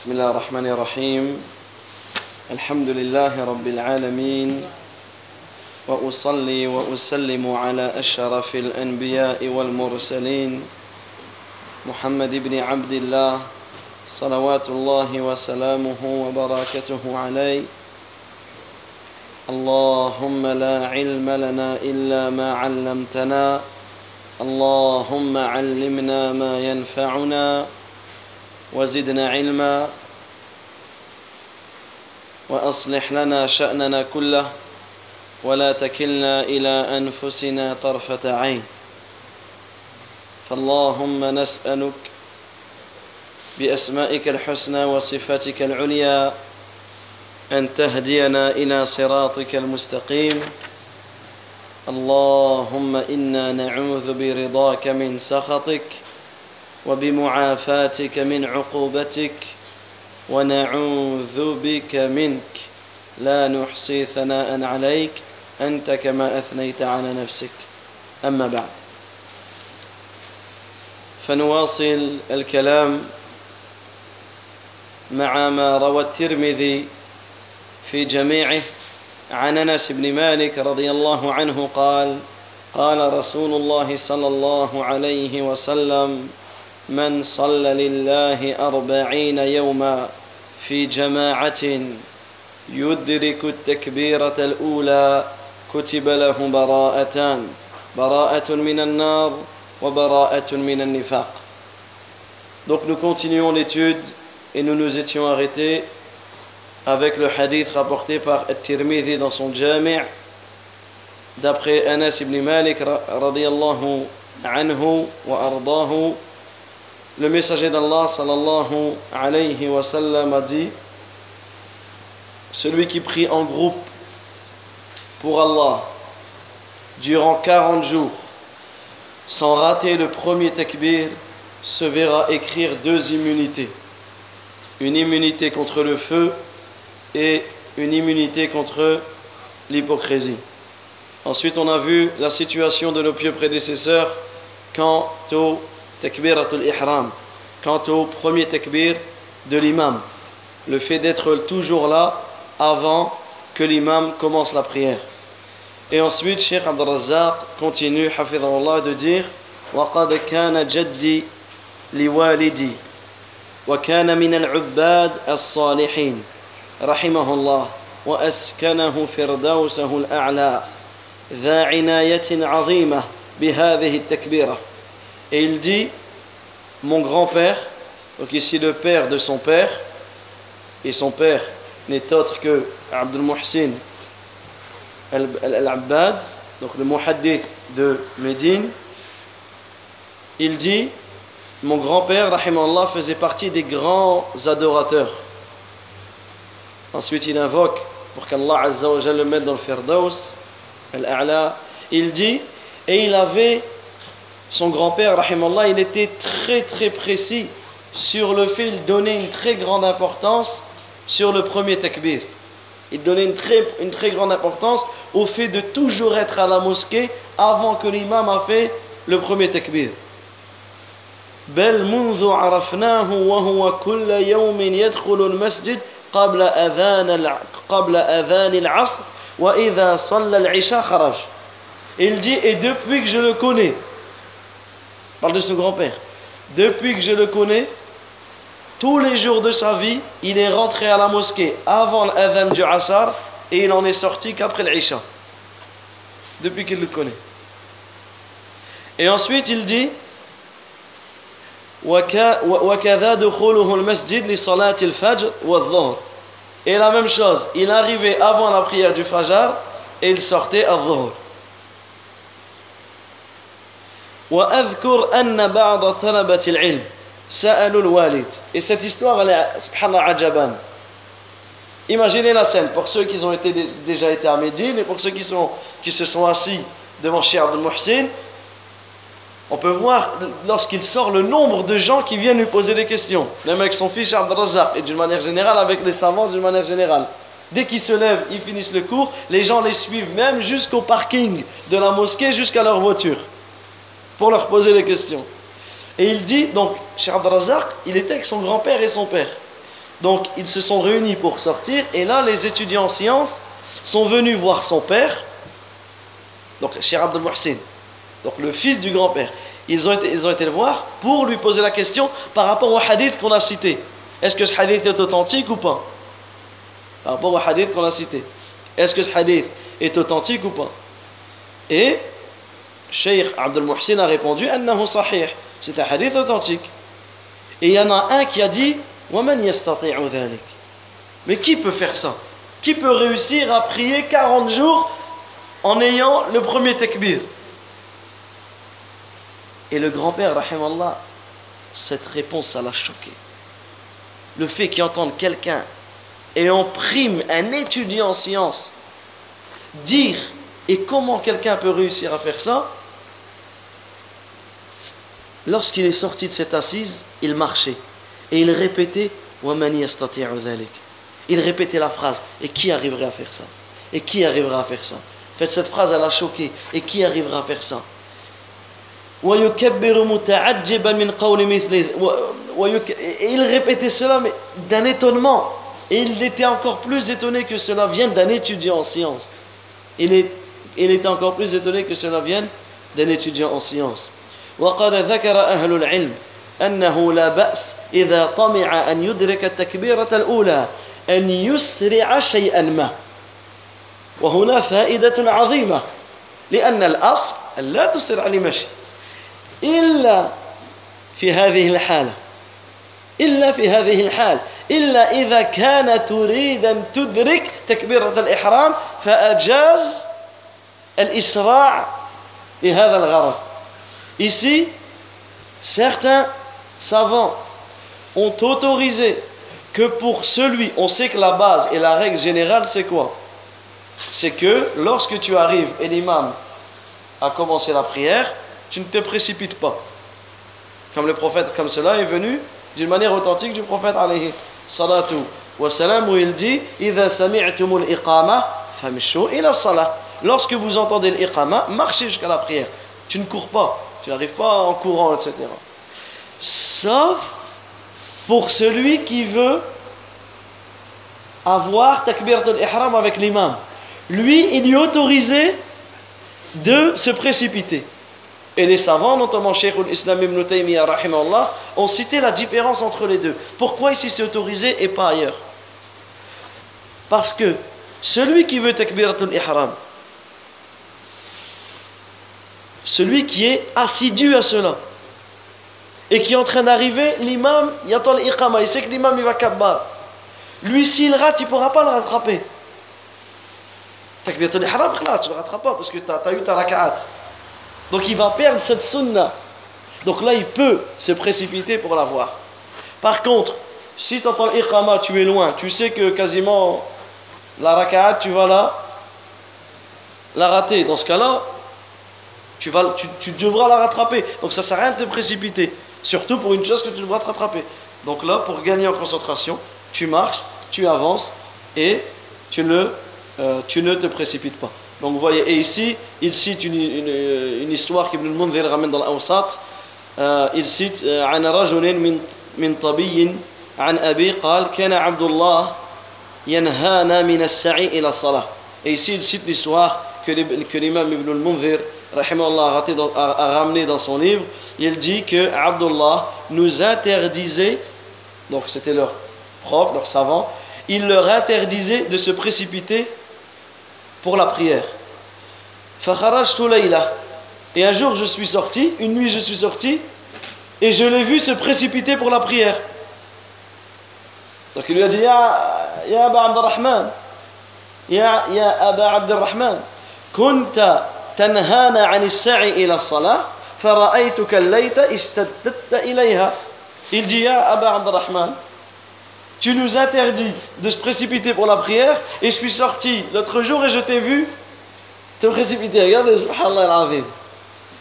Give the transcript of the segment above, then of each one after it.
بسم الله الرحمن الرحيم. الحمد لله رب العالمين. وأصلي وأسلم على أشرف الأنبياء والمرسلين. محمد بن عبد الله صلوات الله وسلامه وبركاته عليه. اللهم لا علم لنا إلا ما علمتنا. اللهم علمنا ما ينفعنا. وزدنا علما. وأصلح لنا شأننا كله ولا تكلنا إلى أنفسنا طرفة عين. فاللهم نسألك بأسمائك الحسنى وصفاتك العليا أن تهدينا إلى صراطك المستقيم. اللهم إنا نعوذ برضاك من سخطك وبمعافاتك من عقوبتك ونعوذ بك منك. لا نحصي ثناء عليك أنت كما أثنيت على نفسك. أما بعد. فنواصل الكلام مع ما روى الترمذي في جميعه. عن أنس بن مالك رضي الله عنه قال قال رسول الله صلى الله عليه وسلم من صلى لله أربعين يوما في جماعة يدرك التكبيرة الأولى كتب له براءتان براءة من النار وبراءة من النفاق Donc nous continuons l'étude et nous nous étions arrêtés avec le hadith rapporté par At-Tirmidhi dans son Jami' d'après Anas ibn Malik radiyallahu anhu wa ardahu le messager d'Allah sallallahu alayhi wa sallam a dit Celui qui prie en groupe pour Allah durant 40 jours sans rater le premier takbir se verra écrire deux immunités. Une immunité contre le feu et une immunité contre l'hypocrisie. Ensuite, on a vu la situation de nos pieux prédécesseurs quant au takbiratul ihram, quant au premier takbir de l'imam, le fait d'être toujours là avant que l'imam commence la prière. Et ensuite, Cheikh Abd Razzaq continue, Allah, de dire وقد كان جدي لوالدي وكان من العباد الصالحين رحمه الله وأسكنه فردوسه الأعلى ذا عناية عظيمة بهذه التكبيرة Et il dit, mon grand-père, donc ici le père de son père, et son père n'est autre que Abdul Muhsin al-Abbad, donc le muhaddith de Médine, il dit, mon grand-père, Allah, faisait partie des grands adorateurs. Ensuite, il invoque pour qu'Allah Azza wa le mette dans le Firdaus, al-A'la. Il dit, et il avait son grand-père, rahimallah, il était très très précis sur le fait, il donnait une très grande importance sur le premier takbir. Il donnait une très, une très grande importance au fait de toujours être à la mosquée avant que l'imam a fait le premier takbir. بل منذ عرفناه وهو كل يوم يدخل المسجد قبل أذان قبل أذان العصر وإذا صلى العشاء خرج. Il dit et depuis que je le connais parle de son grand-père. Depuis que je le connais, tous les jours de sa vie, il est rentré à la mosquée avant l'adhan du Asar et il en est sorti qu'après l'Isha. Depuis qu'il le connaît. Et ensuite, il dit Et la même chose, il arrivait avant la prière du Fajr et il sortait à Dhuhr. وأذكر أن بعض طلبة العلم سألوا الوالد et cette histoire elle est subhanallah ajaban imaginez la scène pour ceux qui ont été, déjà été à Médine et pour ceux qui, sont, qui se sont assis devant Cheikh Abdel Muhsin on peut voir lorsqu'il sort le nombre de gens qui viennent lui poser des questions même avec son fils Abdel Razak et d'une manière générale avec les savants d'une manière générale Dès qu'ils se lèvent, ils finissent le cours, les gens les suivent même jusqu'au parking de la mosquée, jusqu'à leur voiture pour leur poser les questions. Et il dit, donc, Cheikh Abdelrazak, il était avec son grand-père et son père. Donc ils se sont réunis pour sortir et là les étudiants en sciences sont venus voir son père, donc Cheikh Abdel Mohsin, donc le fils du grand-père. Ils ont, été, ils ont été le voir pour lui poser la question par rapport au hadith qu'on a cité. Est-ce que ce hadith est authentique ou pas? Par rapport au hadith qu'on a cité. Est-ce que ce hadith est authentique ou pas? Et Cheikh Abdel Mohsin a répondu. C'est un hadith authentique. Et il y en a un qui a dit Mais qui peut faire ça? Qui peut réussir à prier 40 jours en ayant le premier takbir? Et le grand-père, rahimallah, cette réponse, ça l'a choqué. Le fait qu'il entende quelqu'un et en prime un étudiant en sciences dire et comment quelqu'un peut réussir à faire ça Lorsqu'il est sorti de cette assise, il marchait. Et il répétait Il répétait la phrase et qui arriverait à faire ça? Et qui arrivera à faire ça? Faites cette phrase, elle a choqué. Et qui arrivera à faire ça? Et il répétait cela mais d'un étonnement. Et il était encore plus étonné que cela vienne d'un étudiant en sciences. Il, est, il était encore plus étonné que cela vienne d'un étudiant en sciences وقد ذكر أهل العلم أنه لا بأس إذا طمع أن يدرك التكبيرة الأولى أن يسرع شيئا ما. وهنا فائدة عظيمة لأن الأصل أن لا تسرع لمشي إلا في هذه الحالة إلا في هذه الحال إلا إذا كان تريد أن تدرك تكبيرة الإحرام فأجاز الإسراع لهذا الغرض. Ici, certains savants ont autorisé que pour celui, on sait que la base et la règle générale, c'est quoi? C'est que lorsque tu arrives et l'imam a commencé la prière, tu ne te précipites pas. Comme le prophète, comme cela est venu d'une manière authentique du prophète alayhi salatu wa salam où il dit Lorsque vous entendez l'iqama, marchez jusqu'à la prière. Tu ne cours pas, tu n'arrives pas en courant, etc. Sauf pour celui qui veut avoir takbirat al-ihram avec l'imam. Lui, il est autorisé de se précipiter. Et les savants, notamment Cheikh al-Islam ibn Taymiyyah, ont cité la différence entre les deux. Pourquoi ici c'est autorisé et pas ailleurs? Parce que celui qui veut takbiratul ihram, celui qui est assidu à cela, et qui est en train d'arriver, l'imam, il attend l'iqama, il sait que l'imam il va kabbar. Lui, s'il rate, il ne pourra pas le rattraper. Takbiratul ihram, tu ne le rattrapes pas parce que tu as, eu ta raka'at. Donc il va perdre cette sunna. Donc là, il peut se précipiter pour la voir. Par contre, si tu entends l'iqama, tu es loin, tu sais que quasiment la raka'at, tu vas la, la rater. Dans ce cas-là, tu, vas, tu, devras la rattraper. Donc ça ne sert à rien de te précipiter. Surtout pour une chose que tu devras te rattraper. Donc là, pour gagner en concentration, tu marches, tu avances et tu ne, euh, tu ne te précipites pas. Donc vous voyez, et ici, il cite une, une, une histoire qu'Ibn al-Mundhir ramène dans l'Awsat. Euh, il cite عن رجل من من طبي عن أبي قال كان عبد الله ينهانا من السعي إلى الصلاة. Et ici, il cite l'histoire que l'imam Ibn al-Mundhir rahimahullah, a ramené dans son livre, il dit que Abdullah nous interdisait, donc c'était leur prof, leur savant, il leur interdisait de se précipiter pour la prière. Et un jour je suis sorti, une nuit je suis sorti, et je l'ai vu se précipiter pour la prière. Donc il lui a dit Ya, ya Abba Abdurrahman, Ya, ya Abba Abdurrahman, Kunta تنهانا عن السعي إلى الصلاة فرأيتك الليت اشتدت إليها Il dit Ya Aba Abdurrahman, tu nous interdis de se précipiter pour la prière et je suis sorti l'autre jour et je t'ai vu te précipiter. Regardez, subhanallah al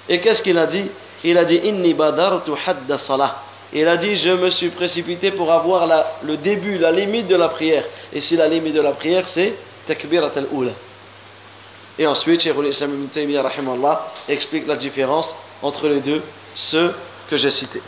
Et qu'est-ce qu'il a dit Il a dit Inni badartu hadda salah. Il a dit Je me suis précipité pour avoir la, le début, la limite de la prière. Et si la limite de la prière, c'est takbirat al-ula. Et ensuite, Cheikh Taymiyyah explique la différence entre les deux, ceux que j'ai cités.